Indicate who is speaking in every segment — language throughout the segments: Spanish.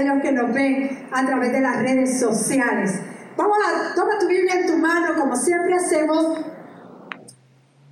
Speaker 1: aquellos que nos ven a través de las redes sociales. Vamos a, toma tu Biblia en tu mano, como siempre hacemos,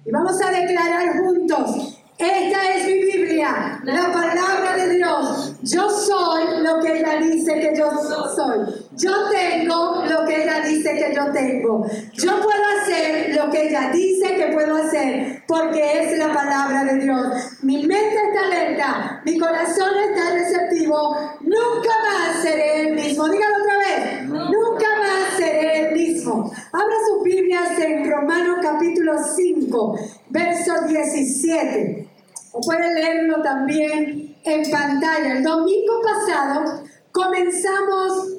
Speaker 1: y vamos a declarar juntos esta es mi Biblia, la palabra de Dios. Yo soy lo que ella dice que yo soy. Yo tengo lo que ella dice que yo tengo. Yo puedo hacer lo que ella dice que puedo hacer, porque es la palabra de Dios. Mi mente está alerta, mi corazón está receptivo. Nunca más seré el mismo. Dígalo otra vez. Nunca más seré el mismo. Abra sus Biblias en Romanos capítulo 5, verso 17 o pueden leerlo también en pantalla. El domingo pasado comenzamos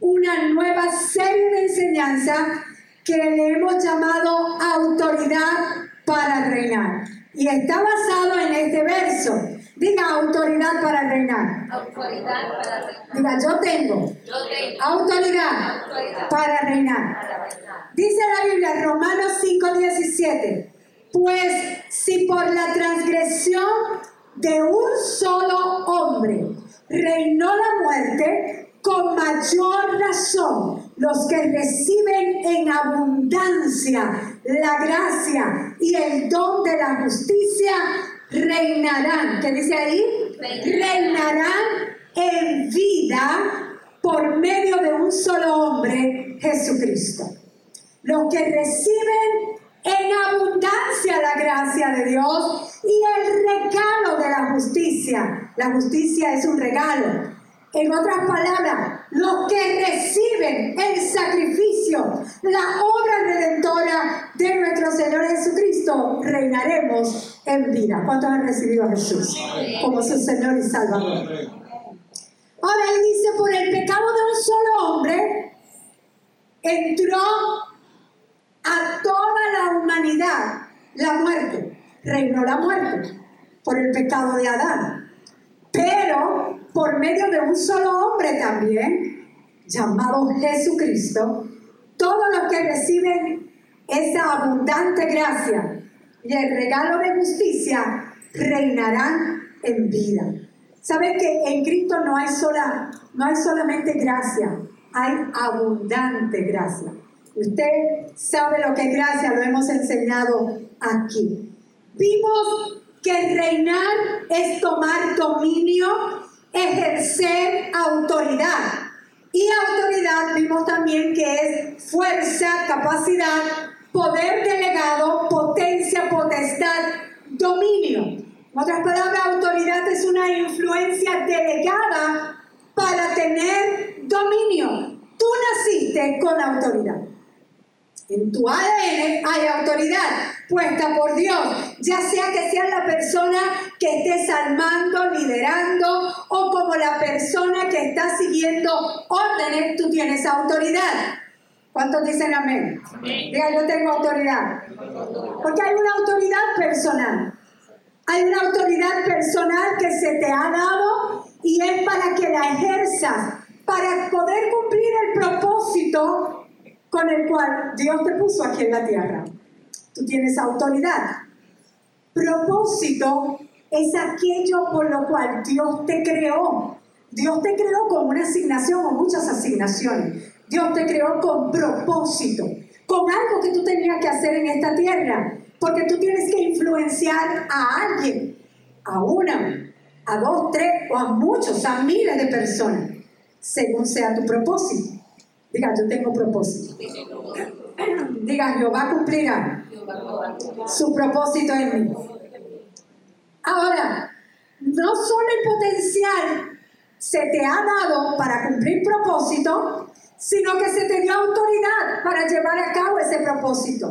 Speaker 1: una nueva serie de enseñanza que le hemos llamado autoridad para reinar. Y está basado en este verso. Diga autoridad para reinar. Autoridad para reinar. Diga, yo tengo, autoridad, para, reinar. Dice la Biblia, Romanos 5:17. Pues si por la transgresión de un solo hombre reinó la muerte, con mayor razón los que reciben en abundancia la gracia y el don de la justicia reinarán. ¿Qué dice ahí? Reinarán en vida por medio de un solo hombre, Jesucristo. Los que reciben en abundancia la gracia de Dios y el regalo de la justicia. La justicia es un regalo. En otras palabras, los que reciben el sacrificio, la obra redentora de nuestro Señor Jesucristo, reinaremos en vida. ¿Cuántos han recibido a Jesús como su Señor y Salvador? Ahora él dice, por el pecado de un solo hombre, entró a toda la humanidad la muerte. Reinó la muerte por el pecado de Adán. Pero por medio de un solo hombre también, llamado Jesucristo, todos los que reciben esa abundante gracia y el regalo de justicia reinarán en vida. ¿Saben que en Cristo no hay, sola, no hay solamente gracia, hay abundante gracia? Usted sabe lo que es gracia, lo hemos enseñado aquí. Vimos que reinar es tomar dominio, ejercer autoridad. Y autoridad vimos también que es fuerza, capacidad, poder delegado, potencia, potestad, dominio. En otras palabras, autoridad es una influencia delegada para tener dominio. Tú naciste con autoridad. En tu ADN hay autoridad puesta por Dios, ya sea que seas la persona que estés armando, liderando o como la persona que está siguiendo órdenes, tú tienes autoridad. ¿Cuántos dicen amén? amén. Diga, yo tengo autoridad. Porque hay una autoridad personal. Hay una autoridad personal que se te ha dado y es para que la ejerzas, para poder cumplir el propósito con el cual Dios te puso aquí en la tierra. Tú tienes autoridad. Propósito es aquello por lo cual Dios te creó. Dios te creó con una asignación o muchas asignaciones. Dios te creó con propósito, con algo que tú tenías que hacer en esta tierra, porque tú tienes que influenciar a alguien, a una, a dos, tres o a muchos, a miles de personas, según sea tu propósito. Diga, yo tengo propósito. Diga, Jehová cumplirá su propósito en mí. Ahora, no solo el potencial se te ha dado para cumplir propósito, sino que se te dio autoridad para llevar a cabo ese propósito.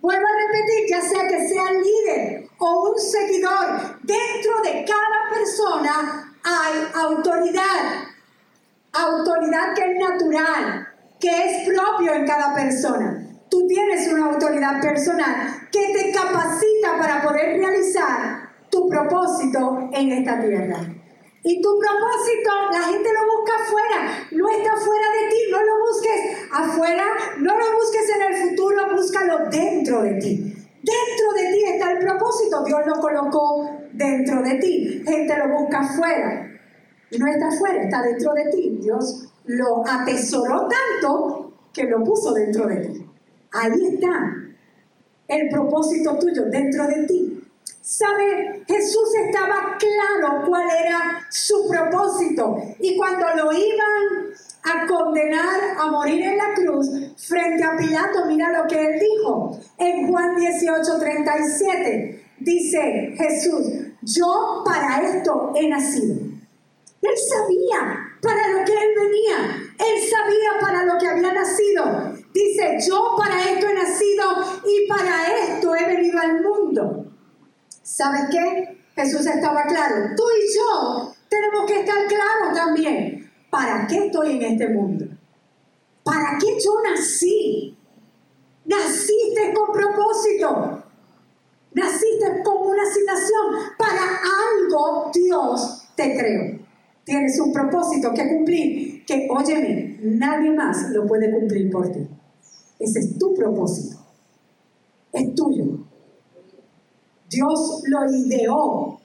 Speaker 1: Vuelvo a repetir, ya sea que sea líder o un seguidor, dentro de cada persona hay autoridad. Autoridad que es natural, que es propio en cada persona. Tú tienes una autoridad personal que te capacita para poder realizar tu propósito en esta tierra. Y tu propósito, la gente lo busca afuera, no está fuera de ti, no lo busques afuera, no lo busques en el futuro, búscalo dentro de ti. Dentro de ti está el propósito, Dios lo colocó dentro de ti, gente lo busca afuera. no está afuera, está dentro de ti. Dios lo atesoró tanto que lo puso dentro de ti. Ahí está el propósito tuyo dentro de ti. ¿Sabe? Jesús estaba claro cuál era su propósito. Y cuando lo iban a condenar a morir en la cruz frente a Pilato, mira lo que él dijo en Juan 18, 37. Dice Jesús, yo para esto he nacido. Él sabía para lo que él venía. Él sabía para lo que había nacido. Dice, yo para esto he nacido y para esto he venido al mundo. ¿Sabes qué? Jesús estaba claro. Tú y yo tenemos que estar claros también. ¿Para qué estoy en este mundo? ¿Para qué yo nací? Naciste con propósito. Naciste con una asignación. Para algo Dios te creó. Tienes un propósito que cumplir. Que, óyeme, nadie más lo puede cumplir por ti. Ese es tu propósito. Es tuyo. Dios lo ideó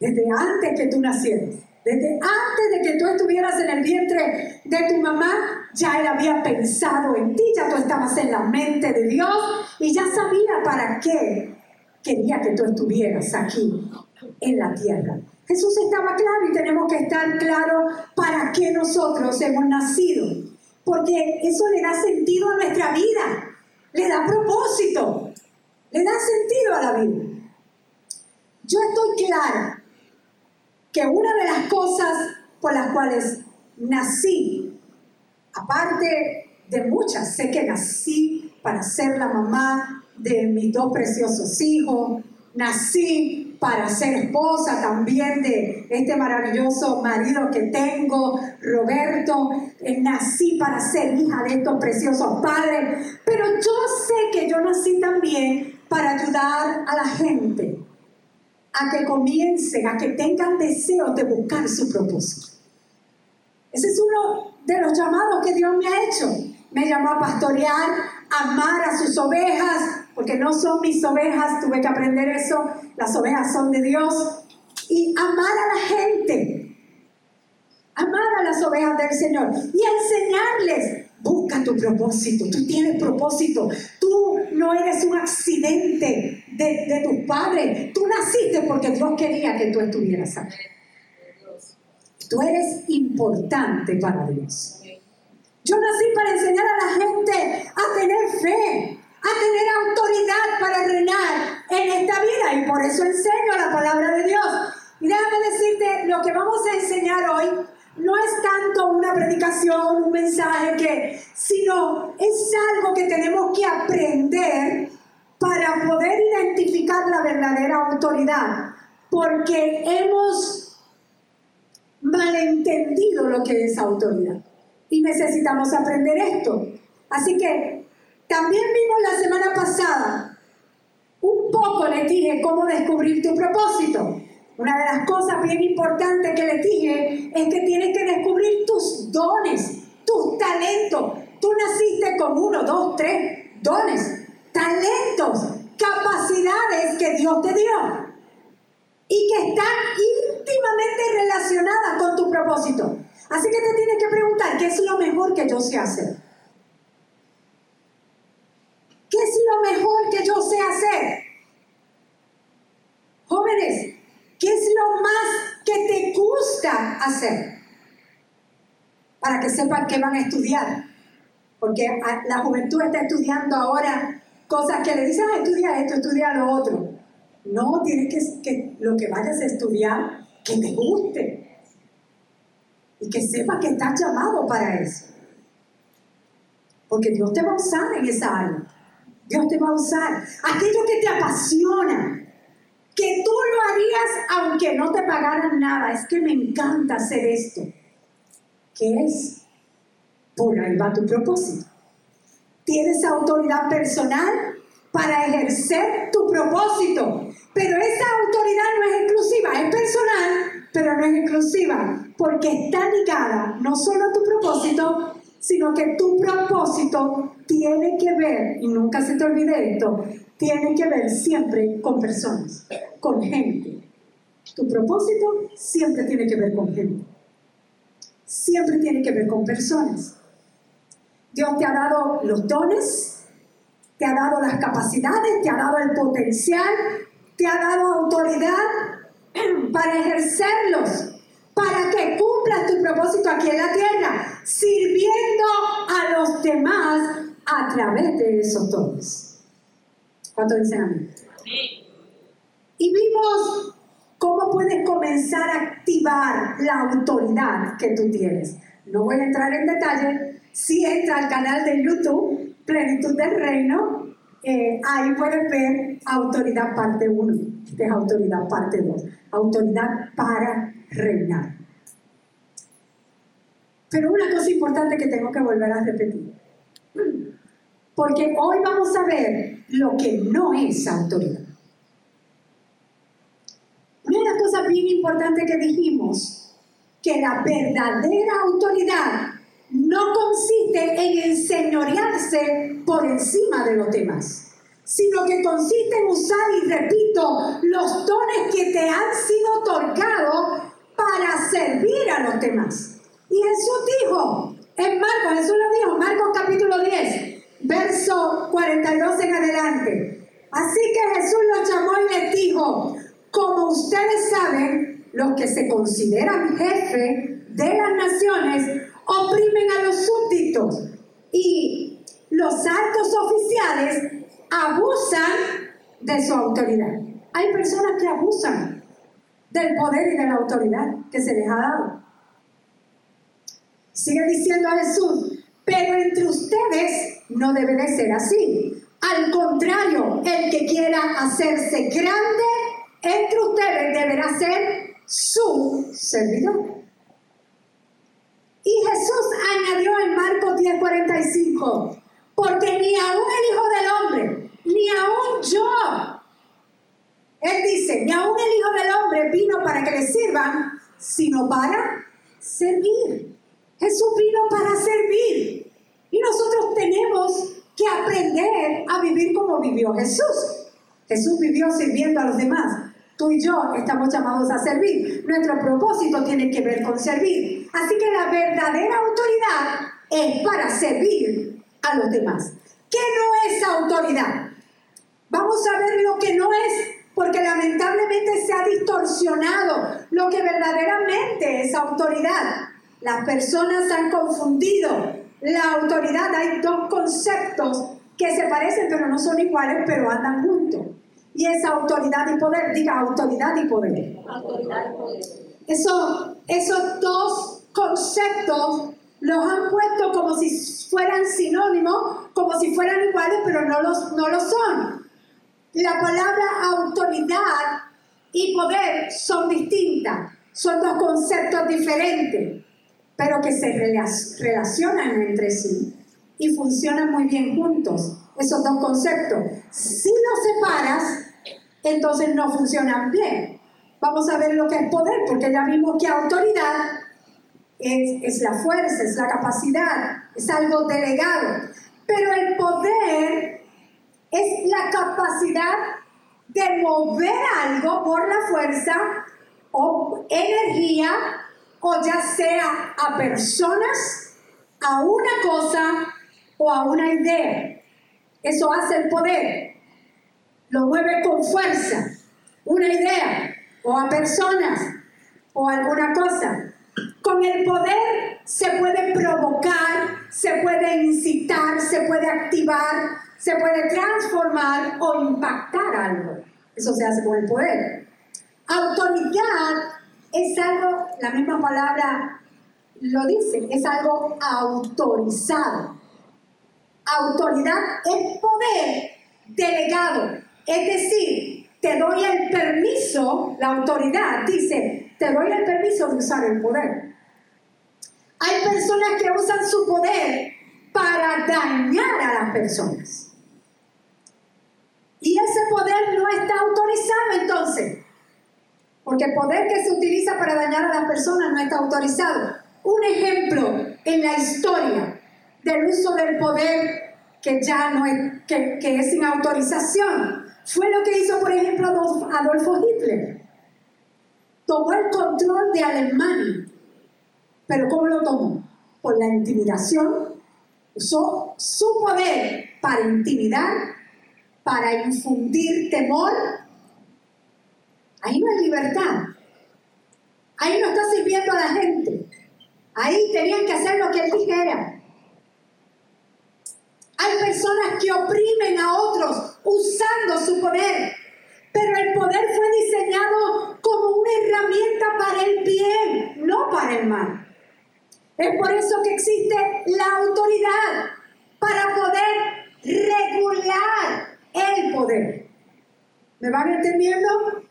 Speaker 1: desde antes que tú nacieras. Desde antes de que tú estuvieras en el vientre de tu mamá, ya Él había pensado en ti, ya tú estabas en la mente de Dios y ya sabía para qué quería que tú estuvieras aquí en la tierra. Jesús estaba claro y tenemos que estar claros para qué nosotros hemos nacido, porque eso le da sentido a nuestra vida, le da propósito, le da sentido a la vida. Yo estoy clara que una de las cosas por las cuales nací, aparte de muchas, sé que nací para ser la mamá de mis dos preciosos hijos, nací para ser esposa también de este maravilloso marido que tengo, Roberto, eh, nací para ser hija de estos preciosos padres, pero yo sé que yo nací también para ayudar a la gente a que comiencen, a que tengan deseo de buscar su propósito. Ese es uno de los llamados que Dios me ha hecho. Me llamó a pastorear, amar a sus ovejas, porque no son mis ovejas, tuve que aprender eso, las ovejas son de Dios. Y amar a la gente, amar a las ovejas del Señor y enseñarles, busca tu propósito, tú tienes propósito, tú no eres un accidente de, de tus padres, tú naciste porque Dios quería que tú estuvieras aquí. Tú eres importante para Dios. Yo nací para enseñar a la gente a tener fe, a tener autoridad para reinar en esta vida. Y por eso enseño la palabra de Dios. Y déjame decirte, lo que vamos a enseñar hoy no es tanto una predicación, un mensaje que, sino es algo que tenemos que aprender para poder identificar la verdadera autoridad, porque hemos malentendido lo que es autoridad y necesitamos aprender esto. Así que también vimos la semana pasada, un poco les dije cómo descubrir tu propósito. Una de las cosas bien importantes que les dije es que tienes que descubrir tus dones, tus talentos. Tú naciste con uno, dos, tres dones, talentos, capacidades que Dios te dio y que están íntimamente relacionadas con tu propósito. Así que te tienes que preguntar, ¿qué es lo mejor que yo sé hacer? ¿Qué es lo mejor que yo sé hacer? Jóvenes, ¿qué es lo más que te gusta hacer? Para que sepan qué van a estudiar. Porque la juventud está estudiando ahora cosas que le dicen, ah, estudia esto, estudia lo otro. No, tienes que, que lo que vayas a estudiar, que te guste. Y que sepas que estás llamado para eso. Porque Dios te va a usar en esa área. Dios te va a usar. Aquello que te apasiona, que tú lo harías aunque no te pagaran nada. Es que me encanta hacer esto. ¿Qué es? Por ahí va tu propósito. Tienes autoridad personal para ejercer tu propósito. Pero esa autoridad no es exclusiva, es personal, pero no es exclusiva, porque está ligada no solo a tu propósito, sino que tu propósito tiene que ver, y nunca se te olvide esto, tiene que ver siempre con personas, con gente. Tu propósito siempre tiene que ver con gente. Siempre tiene que ver con personas. Dios te ha dado los dones, te ha dado las capacidades, te ha dado el potencial, te ha dado autoridad para ejercerlos, para que cumplas tu propósito aquí en la tierra, sirviendo a los demás a través de esos dones. ¿Cuánto dicen amén? Y vimos cómo puedes comenzar a activar la autoridad que tú tienes. No voy a entrar en detalle. Si entra al canal de YouTube, Plenitud del Reino, eh, ahí puedes ver autoridad parte 1. Esta es autoridad parte 2. Autoridad para reinar. Pero una cosa importante que tengo que volver a repetir. Porque hoy vamos a ver lo que no es autoridad. Una de las cosas bien importantes que dijimos, que la verdadera autoridad no consiste en enseñorearse por encima de los demás, sino que consiste en usar, y repito, los dones que te han sido otorgados para servir a los demás. Y Jesús dijo, en Marcos, Jesús lo dijo, Marcos capítulo 10, verso 42 en adelante. Así que Jesús los llamó y les dijo, como ustedes saben, los que se consideran jefe de las naciones oprimen a los súbditos y los altos oficiales abusan de su autoridad. Hay personas que abusan del poder y de la autoridad que se les ha dado. Sigue diciendo a Jesús, pero entre ustedes no debe de ser así. Al contrario, el que quiera hacerse grande entre ustedes deberá ser su servidor. Y Jesús añadió en Marcos 10:45, porque ni aún el Hijo del Hombre, ni aún yo, él dice, ni aún el Hijo del Hombre vino para que le sirvan, sino para servir. Jesús vino para servir. Y nosotros tenemos que aprender a vivir como vivió Jesús. Jesús vivió sirviendo a los demás. Tú y yo estamos llamados a servir. Nuestro propósito tiene que ver con servir. Así que la verdadera autoridad es para servir a los demás. ¿Qué no es autoridad? Vamos a ver lo que no es, porque lamentablemente se ha distorsionado lo que verdaderamente es autoridad. Las personas han confundido la autoridad. Hay dos conceptos que se parecen pero no son iguales, pero andan juntos. Y esa autoridad y poder, diga autoridad y poder. Autoridad y poder. Eso, esos dos conceptos los han puesto como si fueran sinónimos, como si fueran iguales, pero no, los, no lo son. La palabra autoridad y poder son distintas, son dos conceptos diferentes, pero que se relacionan entre sí y funcionan muy bien juntos esos dos conceptos. Si los separas, entonces no funcionan bien. Vamos a ver lo que es poder, porque ya vimos que autoridad es, es la fuerza, es la capacidad, es algo delegado. Pero el poder es la capacidad de mover algo por la fuerza o energía, o ya sea a personas, a una cosa o a una idea. Eso hace el poder. Lo mueve con fuerza, una idea, o a personas, o alguna cosa. Con el poder se puede provocar, se puede incitar, se puede activar, se puede transformar o impactar algo. Eso se hace con el poder. Autoridad es algo, la misma palabra lo dice, es algo autorizado. Autoridad es poder delegado. Es decir, te doy el permiso, la autoridad dice, te doy el permiso de usar el poder. Hay personas que usan su poder para dañar a las personas. Y ese poder no está autorizado entonces. Porque el poder que se utiliza para dañar a las personas no está autorizado. Un ejemplo en la historia del uso del poder que ya no es, que, es sin autorización. Fue lo que hizo, por ejemplo, Adolfo Hitler. tomó el control de Alemania. Pero ¿cómo lo tomó? Por la intimidación. Usó su poder para intimidar, para infundir temor. Ahí no hay libertad. Ahí no está sirviendo a la gente. Ahí tenían que hacer lo que él dijera. Hay personas que oprimen a otros usando su poder. Pero el poder fue diseñado como una herramienta para el bien, no para el mal. Es por eso que existe la autoridad para poder regular el poder. ¿Me van entendiendo?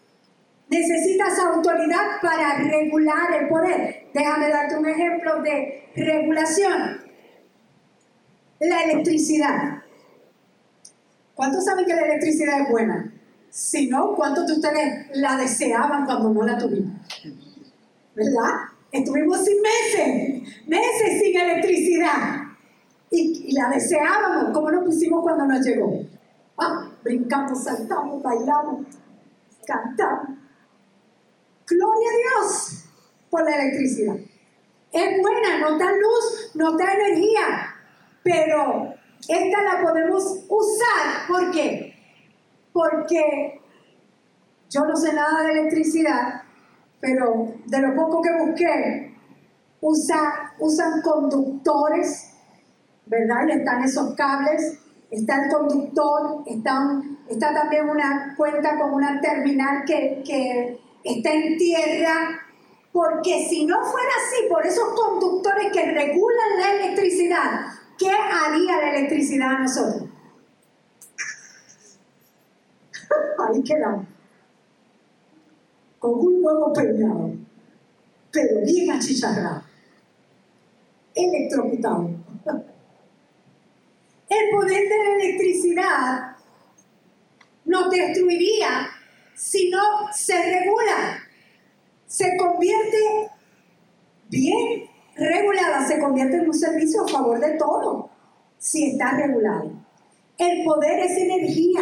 Speaker 1: Necesitas autoridad para regular el poder. Déjame darte un ejemplo de regulación. La electricidad. ¿Cuántos saben que la electricidad es buena? Si no, ¿cuántos de ustedes la deseaban cuando no la tuvimos? ¿Verdad? Estuvimos sin meses, meses sin electricidad. Y, la deseábamos. ¿Cómo nos pusimos cuando nos llegó? Ah, brincamos, saltamos, bailamos, cantamos. Gloria a Dios por la electricidad. Es buena, no da luz, no da energía, pero esta la podemos usar. ¿Por qué? Porque yo no sé nada de electricidad, pero de lo poco que busqué, usa, usan conductores, ¿verdad? Y están esos cables, está el conductor, está, está también una cuenta con una terminal que, que está en tierra, porque si no fuera así, por esos conductores que regulan la electricidad, ¿qué haría la electricidad a nosotros? Ahí quedamos. Con un huevo peinado, pero bien achicharrado, electrocutado. El poder de la electricidad nos destruiría si no se regula. Se convierte bien regulada, se convierte en un servicio a favor de todo, si está regulado. El poder es energía,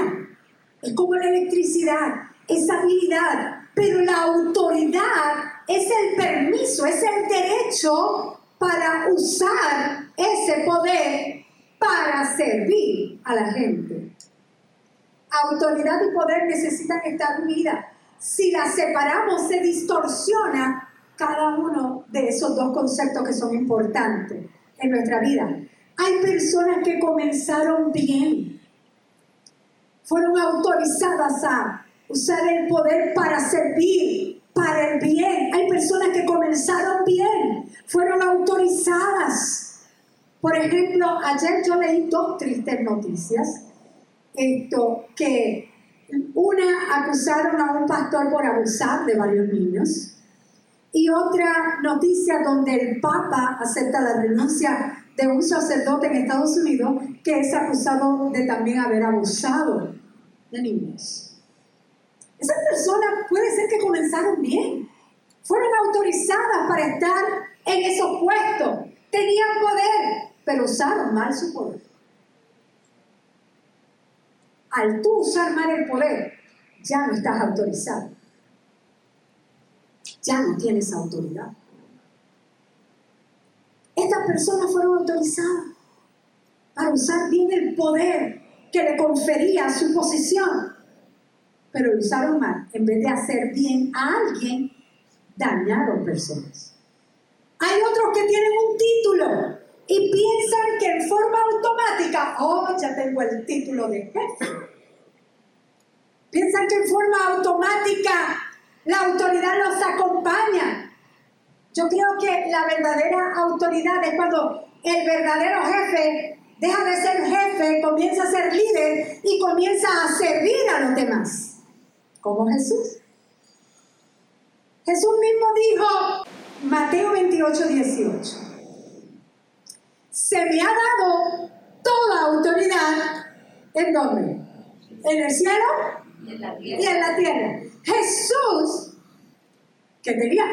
Speaker 1: es como la electricidad, es habilidad, pero la autoridad es el permiso, es el derecho para usar ese poder para servir a la gente autoridad y poder necesitan estar unidas. Si las separamos, se distorsiona cada uno de esos dos conceptos que son importantes en nuestra vida. Hay personas que comenzaron bien, fueron autorizadas a usar el poder para servir, para el bien. Hay personas que comenzaron bien, fueron autorizadas. Por ejemplo, ayer yo leí dos tristes noticias esto, que una acusaron a un pastor por abusar de varios niños y otra noticia donde el Papa acepta la renuncia de un sacerdote en Estados Unidos que es acusado de también haber abusado de niños. Esas personas puede ser que comenzaron bien, fueron autorizadas para estar en esos puestos, tenían poder, pero usaron mal su poder al tú usar mal el poder, ya no estás autorizado. Ya no tienes autoridad. Estas personas fueron autorizadas para usar bien el poder que le confería su posición, pero lo usaron mal. En vez de hacer bien a alguien, dañaron personas. Hay otros que tienen un título y piensan que en forma automática, oh, ya tengo el título de jefe. Piensan que en forma automática la autoridad los acompaña. Yo creo que la verdadera autoridad es cuando el verdadero jefe deja de ser jefe, comienza a ser líder y comienza a servir a los demás, como Jesús. Jesús mismo dijo, Mateo 28, 18 se me ha dado toda autoridad, ¿en dónde? ¿En el cielo? Y en la tierra. Jesús, que tenía,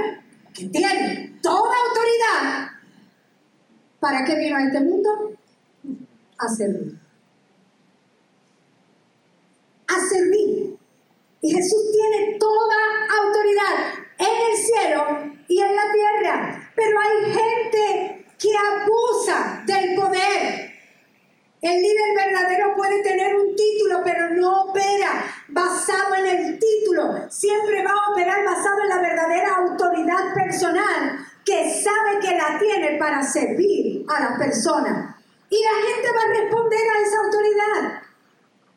Speaker 1: que tiene toda autoridad, ¿para qué vino a este mundo? A servir. A servir. Y Jesús tiene toda autoridad en el cielo y en la tierra. Pero hay gente que abusa del poder el líder verdadero puede tener un título, pero no opera basado en el título. Siempre va a operar basado en la verdadera autoridad personal que sabe que la tiene para servir a las personas. Y la gente va a responder a esa autoridad.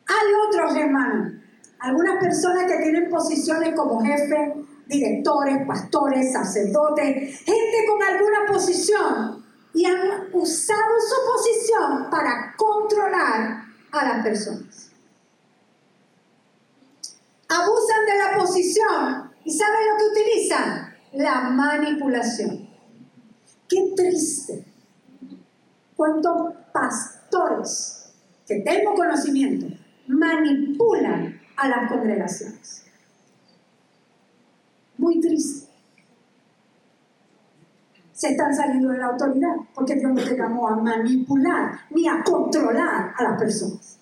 Speaker 1: Hay otros, hermanos. Algunas personas que tienen posiciones como jefe, directores, pastores, sacerdotes, gente con alguna posición y han usado su posición para controlar a las personas. Abusan de la posición y ¿saben lo que utilizan? La manipulación. Qué triste. Cuántos pastores que tengo conocimiento manipulan a las congregaciones. Muy triste. Se están saliendo de la autoridad porque Dios no te llamó a manipular ni a controlar a las personas.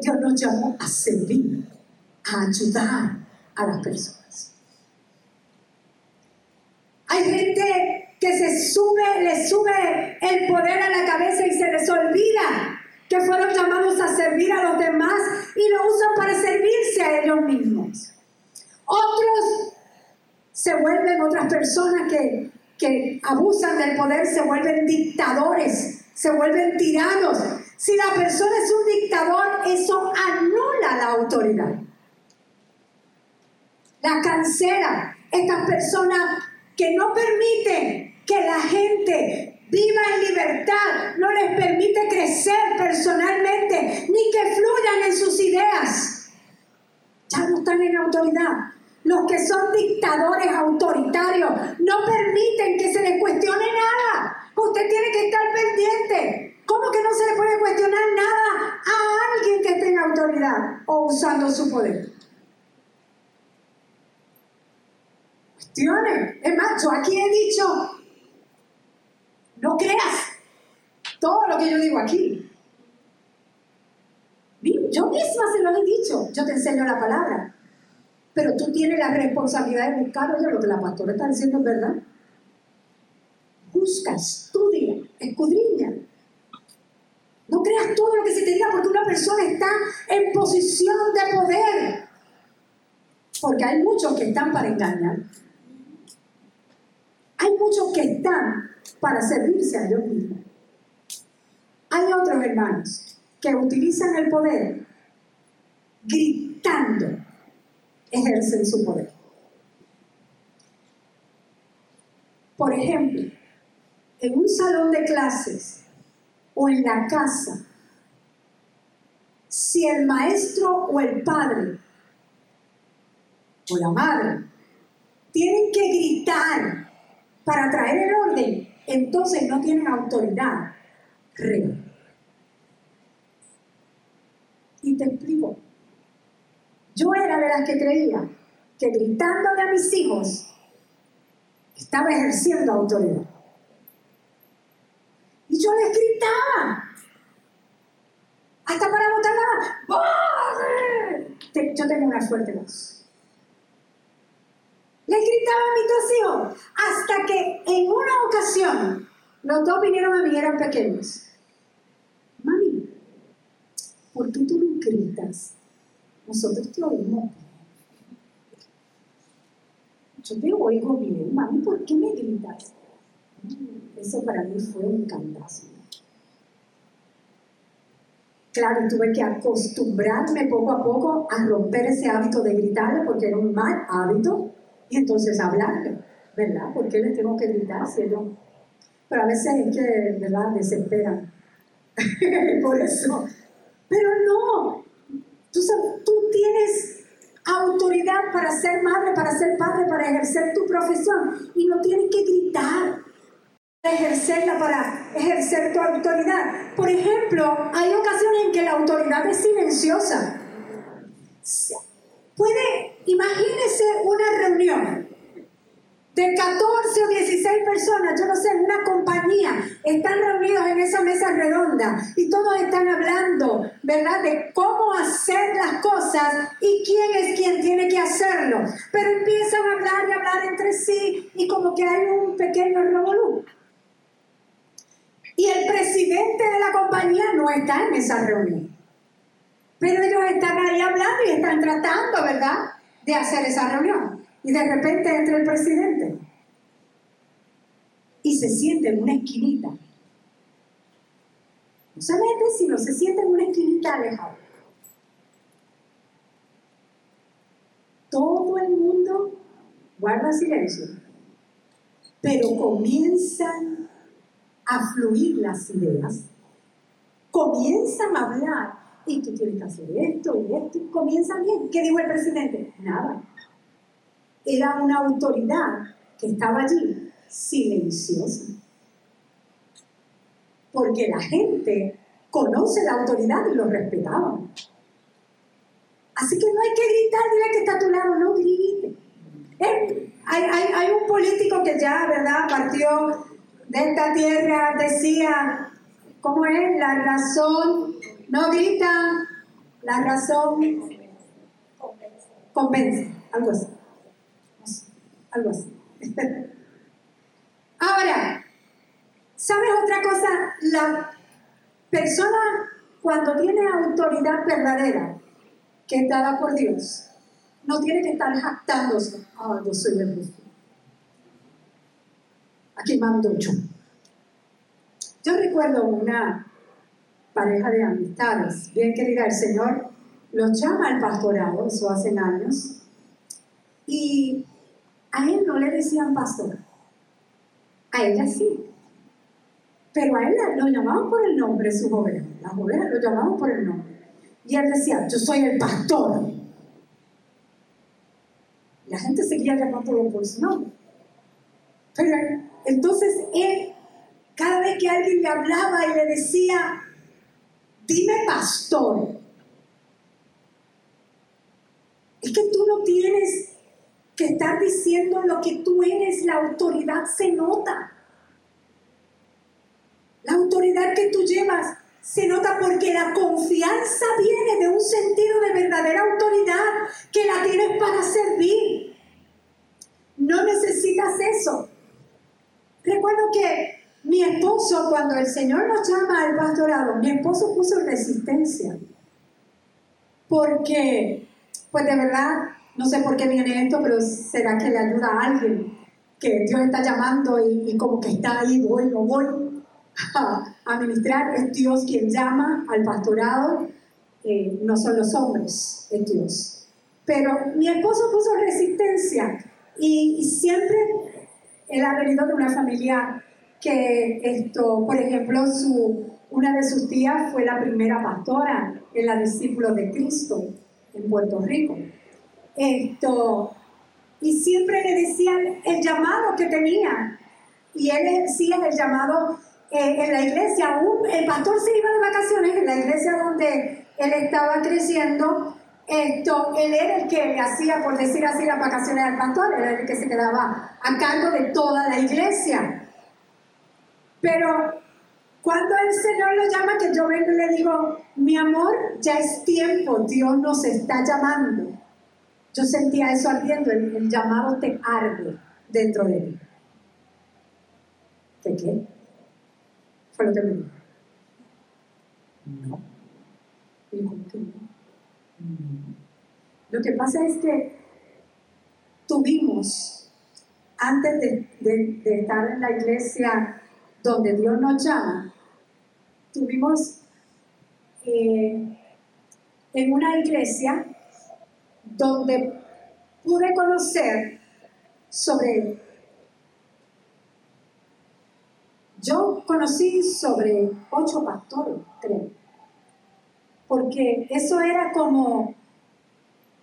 Speaker 1: Dios nos llamó a servir, a ayudar a las personas. Hay gente que se sube, le sube el poder a la cabeza y se les olvida que fueron llamados a servir a los demás y lo usan para servirse a ellos mismos. Otros se vuelven otras personas que, que abusan del poder, se vuelven dictadores, se vuelven tiranos. Si la persona es un dictador, eso anula la autoridad. La cancela. Estas personas que no permiten que la gente viva en libertad, no les permite crecer personalmente, ni que fluyan en sus ideas. Ya no están en autoridad. Los que son dictadores autoritarios no permiten que se les cuestione nada. Usted tiene que estar pendiente. ¿Cómo que no se le puede cuestionar nada a alguien que tenga autoridad o usando su poder? Cuestiones. Es más, yo aquí he dicho no creas todo lo que yo digo aquí. Yo misma se lo he dicho, yo te enseño la palabra. Pero tú tienes la responsabilidad de buscar, oye, lo que la pastora está diciendo es verdad. Busca, estudia, escudriña. No creas todo lo que se te diga porque una persona está en posición de poder. Porque hay muchos que están para engañar. Hay muchos que están para servirse a Dios mismo. Hay otros hermanos que utilizan el poder gritando, ejercen su poder. Por ejemplo, en un salón de clases o en la casa, si el maestro o el padre o la madre tienen que gritar para traer el orden, entonces no tienen autoridad real. Y te explico. Yo era de las que creía que gritándole a mis hijos estaba ejerciendo autoridad. Y yo les gritaba. Hasta para botar la... Yo tengo una fuerte voz. Les gritaba a mis dos hijos hasta que en una ocasión los dos vinieron a mí, eran pequeños. Mami, ¿por qué tú no gritas? Nosotros te oímos. Yo te oigo bien, mami, ¿por qué me gritas? Eso para mí fue un cantazo. Claro, tuve que acostumbrarme poco a poco a romper ese hábito de gritarle porque era un mal hábito y entonces hablarle, ¿verdad? ¿Por qué les tengo que gritar si yo? Pero a veces es que, ¿verdad? Desesperan. Por eso. Pero no. Tú, tú tienes autoridad para ser madre, para ser padre, para ejercer tu profesión. Y no tienes que gritar para ejercerla, para ejercer tu autoridad. Por ejemplo, hay ocasiones en que la autoridad es silenciosa. Puede, imagínese una reunión de 14 o 16 personas, yo no sé, una compañía, están reunidos en esa mesa redonda y todos están hablando, ¿verdad?, de cómo hacer las cosas y quién es quien tiene que hacerlo. Pero empiezan a hablar y hablar entre sí y como que hay un pequeño revolú. Y el presidente de la compañía no está en esa reunión. Pero ellos están ahí hablando y están tratando, ¿verdad?, de hacer esa reunión. Y de repente entra el presidente y se siente en una esquinita. No se mete, sino se siente en una esquinita alejada. Todo el mundo guarda silencio, pero comienzan a fluir las ideas, comienzan a hablar, y tú tienes que hacer esto y esto, comienzan bien. ¿Qué dijo el presidente? Nada. Era una autoridad que estaba allí, silenciosa. Porque la gente conoce la autoridad y lo respetaba. Así que no hay que gritar, dile que está a tu lado, no grite. Eh, hay, hay, un político que ya, ¿verdad?, partió de esta tierra, decía, ¿cómo es? La razón no grita, la razón convence, algo así. Algo así. Ahora, ¿sabes otra cosa? La persona cuando tiene autoridad verdadera, que es dada por Dios, no tiene que estar jactándose. Ah, yo soy el justo. Aquí mando yo. Yo recuerdo una pareja de amistades, bien querida, el Señor los llama al pastorado, eso hace años, y a él no le decían pastor, a ella sí. Pero a él lo llamaban por el nombre, sus ovejas. Las ovejas lo llamaban por el nombre. Y él decía, yo soy el pastor. La gente seguía llamándolo por su nombre. Pero entonces él, cada vez que alguien le hablaba y le decía, dime pastor, es que tú no tienes que estar diciendo lo que tú eres, la autoridad se nota. La autoridad que tú llevas se nota porque la confianza viene de un sentido de verdadera autoridad que la tienes para servir. No necesitas eso. Recuerdo que mi esposo, cuando el Señor nos llama al pastorado, mi esposo puso resistencia. Porque, pues de verdad, no sé por qué viene esto, pero será que le ayuda a alguien que Dios está llamando y, como que está ahí, voy, no voy a, ministrar, es Dios quien llama al pastorado, eh, no son los hombres, es Dios. Pero mi esposo puso resistencia y, siempre él ha venido de una familia que esto, por ejemplo, su, una de sus tías fue la primera pastora en la discípulo de Cristo en Puerto Rico. Esto, y siempre le decían el llamado que tenía. Y él decía el llamado eh, en la iglesia, el pastor se iba de vacaciones en la iglesia donde él estaba creciendo, esto, él era el que le hacía, por decir así, las vacaciones al pastor, era el que se quedaba a cargo de toda la iglesia. Pero cuando el Señor lo llama, que yo vengo y le digo, mi amor, ya es tiempo, Dios nos está llamando. Yo sentía eso ardiendo, el, el llamado te arde dentro de mí. ¿De qué? Fue lo que me dijo. No. Y ¿cómo que no? Lo que pasa es que tuvimos, antes de, estar en la iglesia donde Dios nos llama, tuvimos eh, en una iglesia donde pude conocer sobre Yo conocí sobre ocho pastores, creo. Porque eso era como,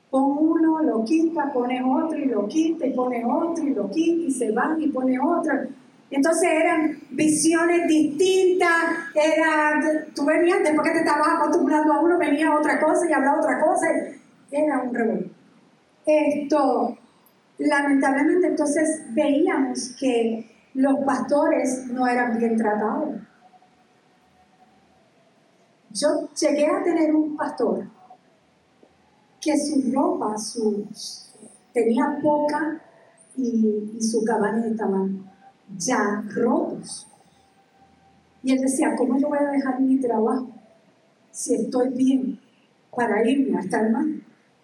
Speaker 1: pon uno, lo quita, pone otro y lo quita y pone otro y lo quita y se van y pone otro. Entonces eran visiones distintas, era, tú venías, después que te estabas acostumbrando a uno, venía otra cosa y hablaba otra cosa, era un revuelo. Esto, lamentablemente entonces veíamos que los pastores no eran bien tratados. Yo llegué a tener un pastor que su ropa su, tenía poca y, y su cabaña estaban ya rotos. Y él decía, ¿cómo yo voy a dejar mi trabajo si estoy bien para irme a estar mal?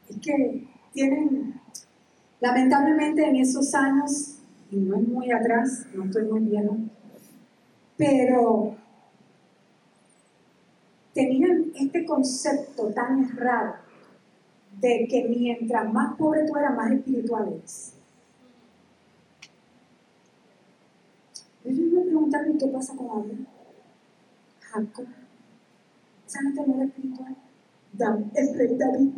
Speaker 1: Es que tienen Lamentablemente en esos años, y no es muy atrás, no estoy muy viejo, pero tenían este concepto tan errado de que mientras más pobre tú eras, más espiritual eres. Ellos me preguntaron qué pasa con Abel. Jacob. Esa gente no era espiritual. Rey David.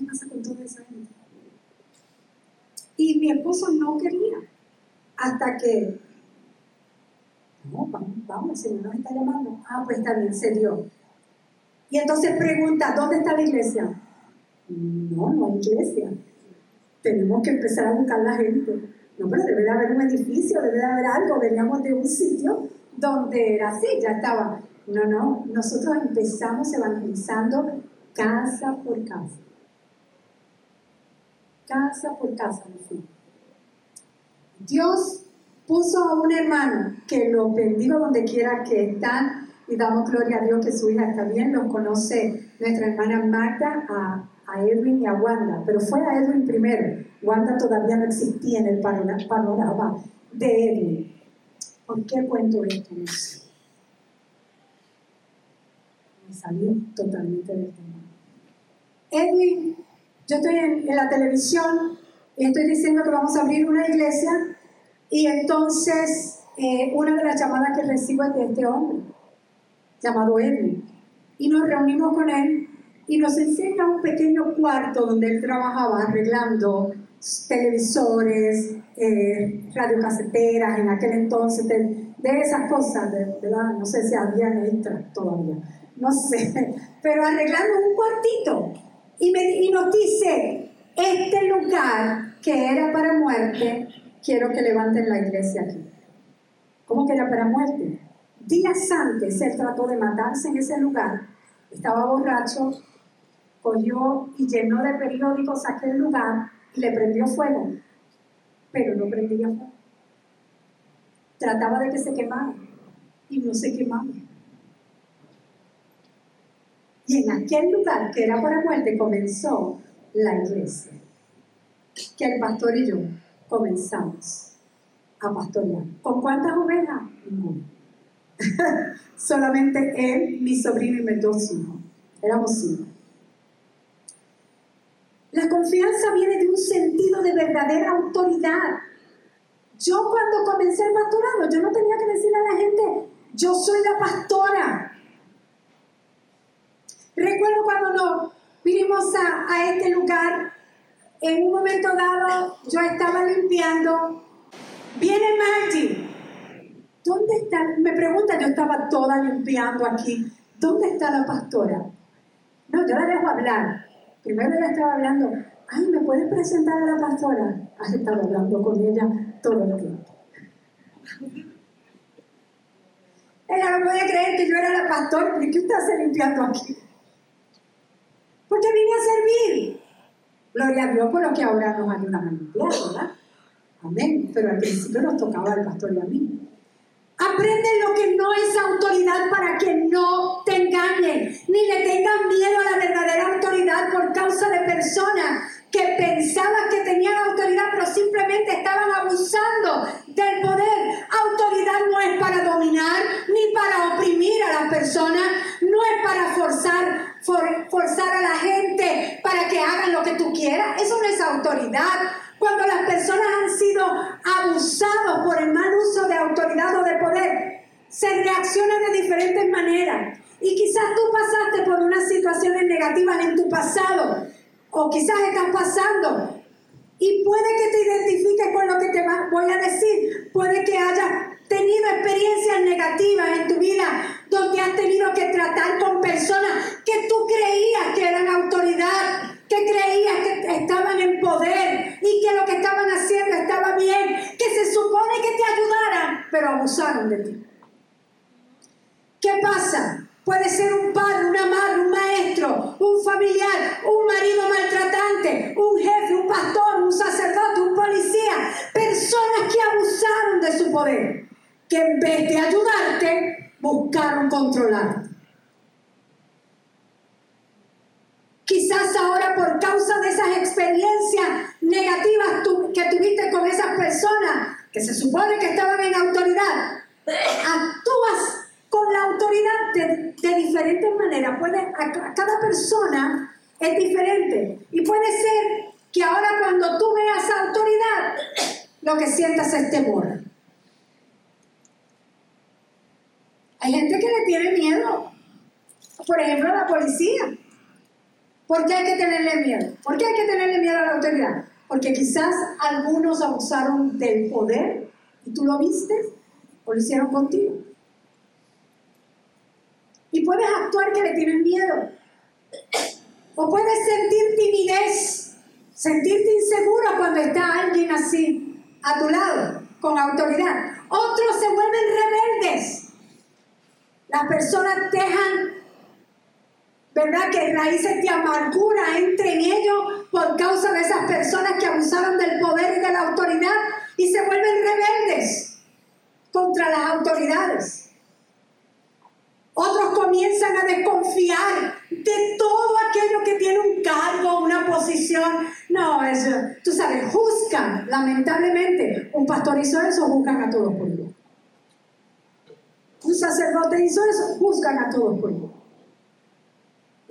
Speaker 1: ¿Qué pasa con toda esa gente? Y mi esposo no quería. Hasta que, no, vamos, vamos, el Señor nos está llamando. Ah, pues está bien, se dio. Y entonces pregunta, ¿dónde está la iglesia? No, no hay iglesia. Tenemos que empezar a buscar la gente. No, pero debe de haber un edificio, debe de haber algo. Veníamos de un sitio donde era así, ya estaba. No, no, nosotros empezamos evangelizando casa por casa. Casa por casa, Dios puso a un hermano que lo bendigo donde quiera que están y damos gloria a Dios que su hija está bien. Lo conoce nuestra hermana Magda, a, a Edwin y a Wanda, pero fue a Edwin primero. Wanda todavía no existía en el panorama de Edwin. ¿Por qué cuento esto? Me salió totalmente del tema. Edwin, yo estoy en, en la televisión y estoy diciendo que vamos a abrir una iglesia y entonces eh, una de las llamadas que recibo es de este hombre llamado Edwin. Y nos reunimos con él y nos enseña un pequeño cuarto donde él trabajaba arreglando televisores, eh, radiocaseteras en aquel entonces, de, esas cosas, de, ¿verdad? no sé si había extra todavía, no sé, pero arreglando un cuartito. Y, nos dice, este lugar que era para muerte, quiero que levanten la iglesia aquí. ¿Cómo que era para muerte? Días antes él trató de matarse en ese lugar, estaba borracho, cogió y llenó de periódicos aquel lugar y le prendió fuego, pero no prendía fuego. Trataba de que se quemara y no se quemaba. Y en aquel lugar que era para muerte comenzó la iglesia, que el pastor y yo comenzamos a pastorear. ¿Con cuántas ovejas? Ninguna. Solamente él, mi sobrino y mis dos hijos. Éramos cinco. La confianza viene de un sentido de verdadera autoridad. Yo cuando comencé el pastorado, yo no tenía que decirle a la gente, yo soy la pastora. Recuerdo cuando nos vinimos a, este lugar, en un momento dado yo estaba limpiando, viene Margie ¿Dónde está? Me pregunta, yo estaba toda limpiando aquí. ¿Dónde está la pastora? No, yo la dejo hablar. Primero ella estaba hablando. Ay, ¿me puedes presentar a la pastora? Has estado hablando con ella todo el tiempo. Ella no podía creer que yo era la pastora. ¿Por qué usted hace limpiando aquí? Porque vine a servir. Gloria a Dios por lo que ahora nos ayudan a limpiar, ¿verdad? Amén. Pero al principio nos tocaba al pastor y a mí. Aprende lo que no es autoridad para que no te engañen, ni le tengan miedo a la verdadera autoridad por causa de personas que pensaban que tenían autoridad, pero simplemente estaban abusando del poder. Autoridad no es para dominar ni para oprimir a las personas, para forzar, forzar a la gente para que hagan lo que tú quieras. Eso no es autoridad. Cuando las personas han sido abusados por el mal uso de autoridad o de poder, se reacciona de diferentes maneras. Y quizás tú pasaste por unas situaciones negativas en tu pasado, o quizás estás pasando, y puede que te identifiques con lo que te voy a decir, puede que hayas tenido experiencias negativas en tu vida, donde has tenido que tratar con personas que tú creías que eran autoridad, que creías que estaban en poder y que lo que estaban haciendo estaba bien, que se supone que te ayudaran, pero abusaron de ti. ¿Qué pasa? Puede ser un padre, una madre, un maestro, un familiar, un marido maltratante, un jefe, un pastor, un sacerdote, un policía, personas que abusaron de su poder, que en vez de ayudarte, buscaron controlar. Quizás ahora por causa de esas experiencias negativas que tuviste con esas personas que se supone que estaban en autoridad, actúas con la autoridad de, de diferentes maneras. Puede, a cada persona es diferente. Y puede ser que ahora cuando tú veas autoridad, lo que sientas es temor. Policía. ¿Por qué hay que tenerle miedo? ¿Por qué hay que tenerle miedo a la autoridad? Porque quizás algunos abusaron del poder y tú lo viste o lo hicieron contigo. Y puedes actuar que le tienes miedo. O puedes sentir timidez, sentirte inseguro cuando está alguien así a tu lado, con autoridad. Otros se vuelven rebeldes. Las personas dejan, ¿verdad? Que raíces de amargura entren en ellos por causa de esas personas que abusaron del poder y de la autoridad y se vuelven rebeldes contra las autoridades. Otros comienzan a desconfiar de todo aquello que tiene un cargo, una posición. No, eso, tú sabes, juzgan, lamentablemente. Un pastor hizo eso, juzgan a todos por igual. Un sacerdote hizo eso, juzgan a todos por igual.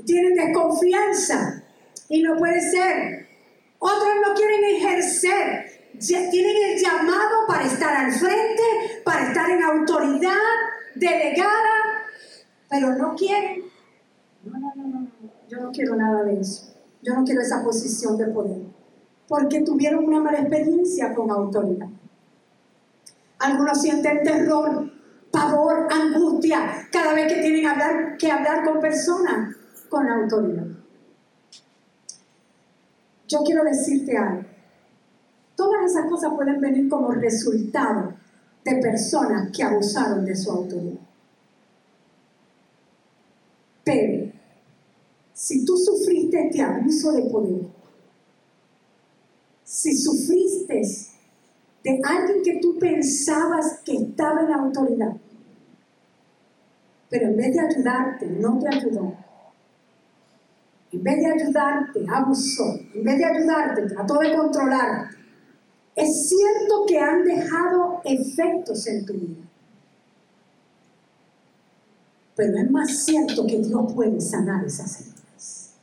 Speaker 1: Tienen desconfianza y no puede ser. Otros no quieren ejercer, tienen el llamado para estar al frente, para estar en autoridad delegada, pero no quieren. No, no, no, no, yo no quiero nada de eso. Yo no quiero esa posición de poder. Porque tuvieron una mala experiencia con autoridad. Algunos sienten terror, pavor, angustia cada vez que tienen hablar, que hablar con personas con autoridad. Yo quiero decirte algo. Todas esas cosas pueden venir como resultado de personas que abusaron de su autoridad. Pero, si tú sufriste este abuso de poder, si sufriste de alguien que tú pensabas que estaba en la autoridad, pero en vez de ayudarte, no te ayudó. En vez de ayudarte, abusó. En vez de ayudarte, trató de controlarte. Es cierto que han dejado efectos en tu vida. Pero es más cierto que Dios puede sanar esas heridas.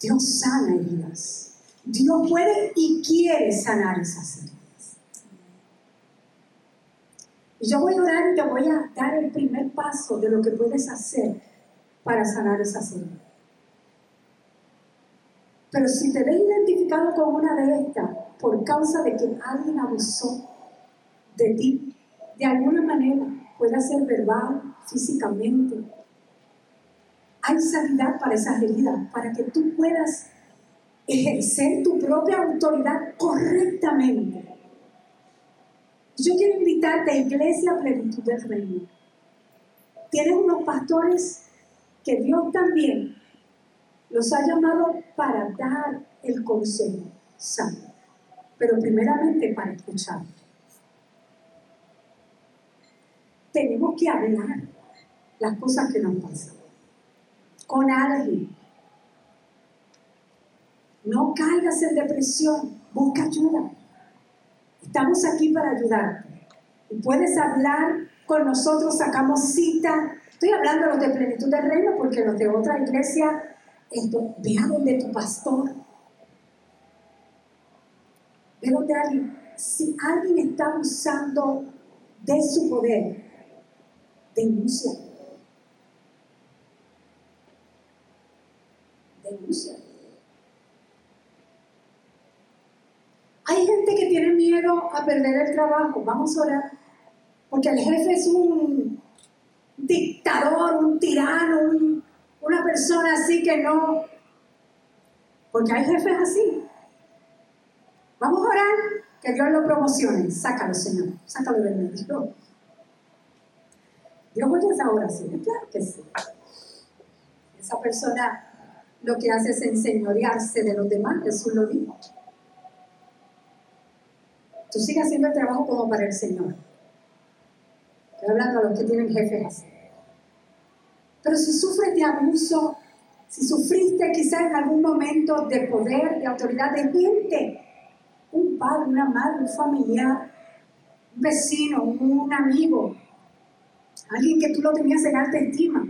Speaker 1: Dios sana heridas. Dios puede y quiere sanar esas heridas. Y yo voy a orar y te voy a dar el primer paso de lo que puedes hacer para sanar esas heridas. Pero si te ves identificado con una de estas por causa de que alguien abusó de ti, de alguna manera, puede ser verbal, físicamente. Hay sanidad para esas heridas, para que tú puedas ejercer tu propia autoridad correctamente. Yo quiero invitarte a Iglesia Plenitud del Reino. Tienes unos pastores que Dios también los ha llamado para dar el consejo sano, pero primeramente para escuchar. tenemos que hablar las cosas que nos pasan con alguien. No caigas en depresión, busca ayuda. Estamos aquí para ayudarte. Puedes hablar con nosotros, sacamos cita. Estoy hablando de los de plenitud del reino porque los de otra iglesia, ve a donde tu pastor. Ve donde alguien. Si alguien está usando de su poder, denuncia. Denuncia. Hay gente que tiene miedo a perder el trabajo. Vamos a orar. Porque el jefe es un dictador, un tirano, una persona así que no. Porque hay jefes así. Vamos a orar que Dios lo promocione. Sácalo, Señor. Sácalo del medio. Voy a esa oración, claro que sí. Esa persona lo que hace es enseñorearse de los demás, Jesús lo dijo. Tú sigues haciendo el trabajo como para el Señor. Estoy hablando a los que tienen jefes así. Pero si sufres de abuso, si sufriste quizás en algún momento de poder, de autoridad, de gente, un padre, una madre, un familiar, un vecino, un amigo, alguien que tú lo tenías en alta estima,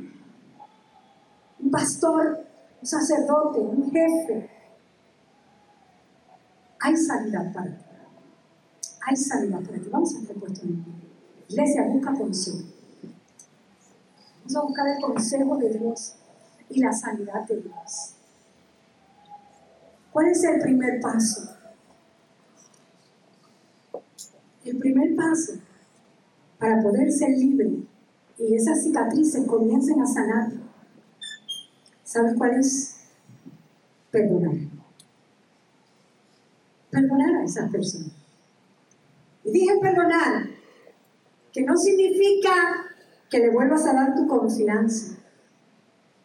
Speaker 1: un pastor, un sacerdote, un jefe. Hay sanidad para ti. Hay sanidad para ti. Vamos a estar en pie. Iglesia, busca consejo. Vamos a buscar el consejo de Dios y la sanidad de Dios. ¿Cuál es el primer paso? El primer paso para poder ser libre y esas cicatrices comiencen a sanar, ¿sabes cuál es? Perdonar. Perdonar a esas personas. Y dije perdonar, que no significa que le vuelvas a dar tu confianza.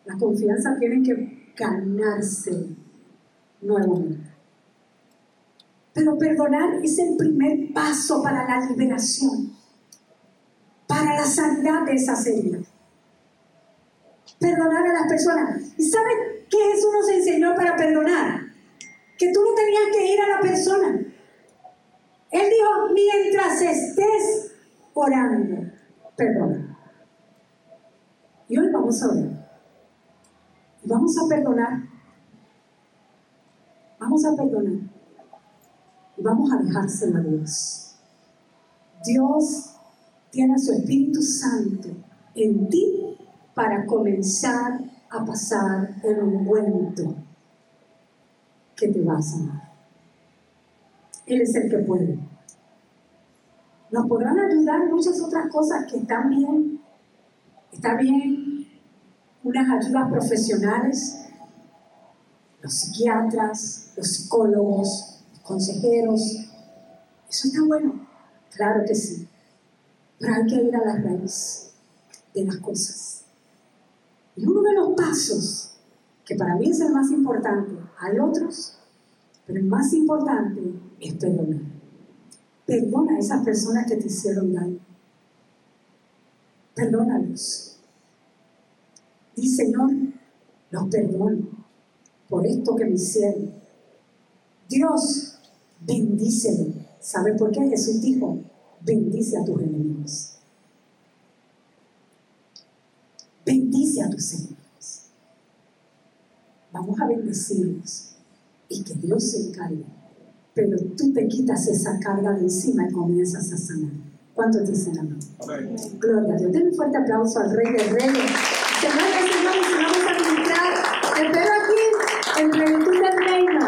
Speaker 1: La confianza tiene que ganarse nuevamente. Pero perdonar es el primer paso para la liberación, para la sanidad de esa heridas. Perdonar a las personas. ¿Y sabes qué Jesús nos enseñó para perdonar? Que tú no tenías que ir a la persona. Él dijo, mientras estés orando, perdona. Y hoy vamos a orar. Y vamos a perdonar. Vamos a perdonar. Y vamos a dejárselo a Dios. Dios tiene a su Espíritu Santo en ti para comenzar a pasar el ungüento que te va a sanar. Él es el que puede. Nos podrán ayudar muchas otras cosas que están bien. Está bien unas ayudas profesionales, los psiquiatras, los psicólogos, los consejeros. Eso está bueno, claro que sí. Pero hay que ir a la raíz de las cosas. Y uno de los pasos, que para mí es el más importante, hay otros, pero el más importante es perdonar. Perdona a esas personas que te hicieron daño. Perdónalos. Y Señor, los perdono por esto que me hicieron. Dios, bendícelo. ¿Sabe por qué? Jesús dijo, bendice a tus enemigos. Bendice a tus enemigos. Vamos a bendecirlos y que Dios se encargue. Pero tú te quitas esa carga de encima y comienzas a sanar. ¿Cuántos dicen amén? Gloria a Dios. Den un fuerte aplauso al Rey de Reyes. Señores, hermanos, vamos a ministrar. Espero aquí en plenitud del reino.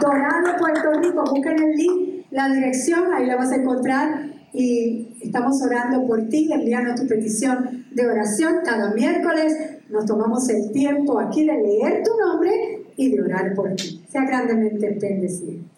Speaker 1: Dorado, Puerto Rico. Busquen el link, la dirección, ahí la vas a encontrar. Y estamos orando por ti. Envíanos tu petición de oración. Cada miércoles nos tomamos el tiempo aquí de leer tu nombre y de orar por ti. Sea grandemente bendecido.